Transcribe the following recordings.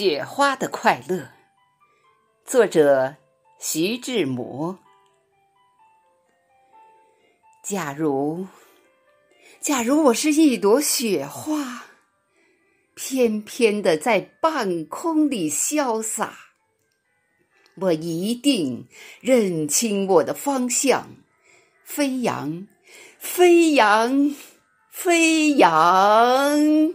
雪花的快乐，作者徐志摩。假如，假如我是一朵雪花，翩翩的在半空里潇洒，我一定认清我的方向，飞扬，飞扬，飞扬。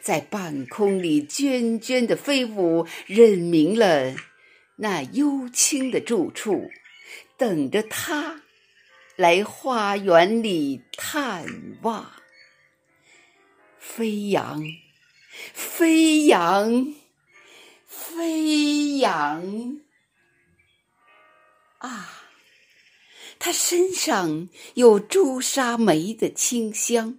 在半空里涓涓的飞舞，认明了那幽清的住处，等着他来花园里探望。飞扬，飞扬，飞扬！啊，他身上有朱砂梅的清香。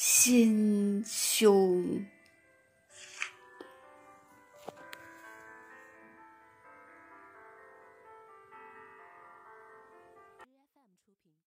心胸。